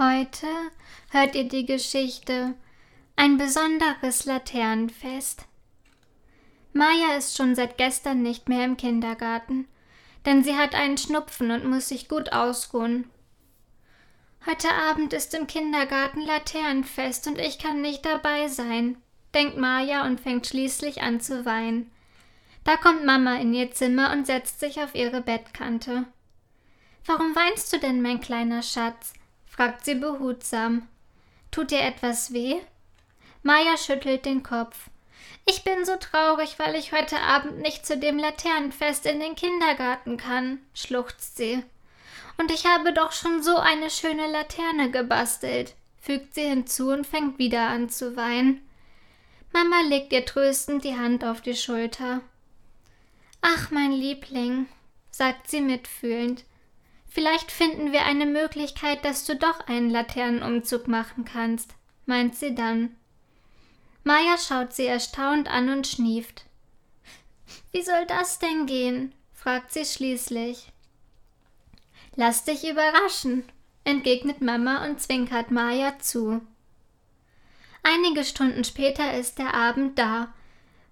Heute hört ihr die Geschichte Ein besonderes Laternenfest. Maja ist schon seit gestern nicht mehr im Kindergarten, denn sie hat einen Schnupfen und muss sich gut ausruhen. Heute Abend ist im Kindergarten Laternenfest und ich kann nicht dabei sein, denkt Maja und fängt schließlich an zu weinen. Da kommt Mama in ihr Zimmer und setzt sich auf ihre Bettkante. Warum weinst du denn, mein kleiner Schatz? Fragt sie behutsam. Tut dir etwas weh? Maja schüttelt den Kopf. Ich bin so traurig, weil ich heute Abend nicht zu dem Laternenfest in den Kindergarten kann, schluchzt sie. Und ich habe doch schon so eine schöne Laterne gebastelt, fügt sie hinzu und fängt wieder an zu weinen. Mama legt ihr tröstend die Hand auf die Schulter. Ach, mein Liebling, sagt sie mitfühlend, Vielleicht finden wir eine Möglichkeit, dass du doch einen Laternenumzug machen kannst, meint sie dann. Maja schaut sie erstaunt an und schnieft. Wie soll das denn gehen? fragt sie schließlich. Lass dich überraschen, entgegnet Mama und zwinkert Maja zu. Einige Stunden später ist der Abend da.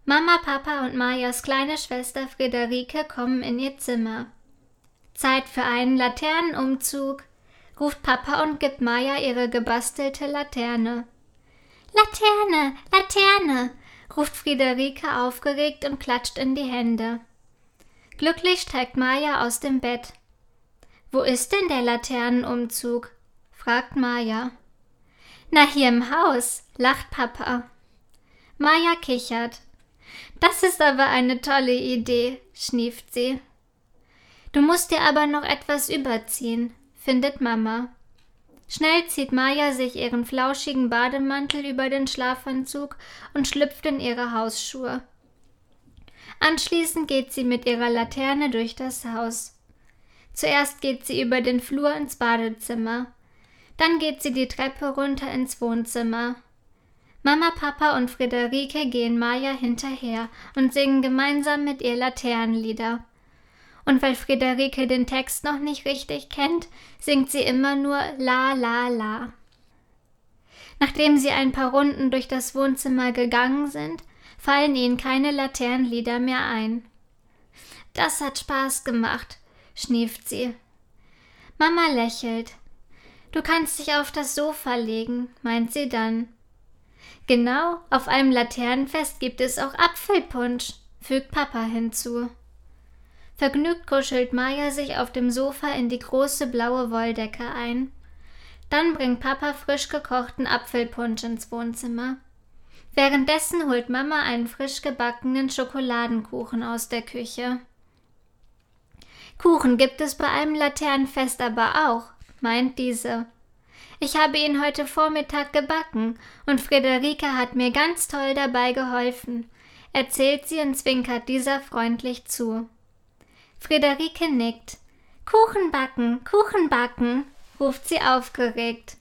Mama, Papa und Majas kleine Schwester Friederike kommen in ihr Zimmer. Zeit für einen Laternenumzug, ruft Papa und gibt Maya ihre gebastelte Laterne. Laterne, Laterne, ruft Friederike aufgeregt und klatscht in die Hände. Glücklich steigt Maya aus dem Bett. Wo ist denn der Laternenumzug? fragt Maya. Na, hier im Haus, lacht Papa. Maya kichert. Das ist aber eine tolle Idee, schnieft sie. Du musst dir aber noch etwas überziehen, findet Mama. Schnell zieht Maja sich ihren flauschigen Bademantel über den Schlafanzug und schlüpft in ihre Hausschuhe. Anschließend geht sie mit ihrer Laterne durch das Haus. Zuerst geht sie über den Flur ins Badezimmer. Dann geht sie die Treppe runter ins Wohnzimmer. Mama, Papa und Friederike gehen Maja hinterher und singen gemeinsam mit ihr Laternenlieder. Und weil Friederike den Text noch nicht richtig kennt, singt sie immer nur La La La. Nachdem sie ein paar Runden durch das Wohnzimmer gegangen sind, fallen ihnen keine Laternenlieder mehr ein. Das hat Spaß gemacht, schnieft sie. Mama lächelt. Du kannst dich auf das Sofa legen, meint sie dann. Genau, auf einem Laternenfest gibt es auch Apfelpunsch, fügt Papa hinzu. Vergnügt kuschelt Maya sich auf dem Sofa in die große blaue Wolldecke ein. Dann bringt Papa frisch gekochten Apfelpunsch ins Wohnzimmer. Währenddessen holt Mama einen frisch gebackenen Schokoladenkuchen aus der Küche. Kuchen gibt es bei einem Laternenfest aber auch, meint diese. Ich habe ihn heute Vormittag gebacken und Friederike hat mir ganz toll dabei geholfen, erzählt sie und zwinkert dieser freundlich zu. Friederike nickt. Kuchen backen, Kuchen backen, ruft sie aufgeregt.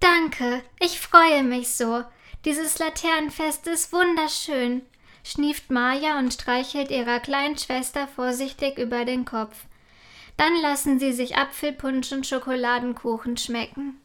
Danke, ich freue mich so. Dieses Laternenfest ist wunderschön, schnieft Maja und streichelt ihrer kleinen Schwester vorsichtig über den Kopf. Dann lassen sie sich Apfelpunsch und Schokoladenkuchen schmecken.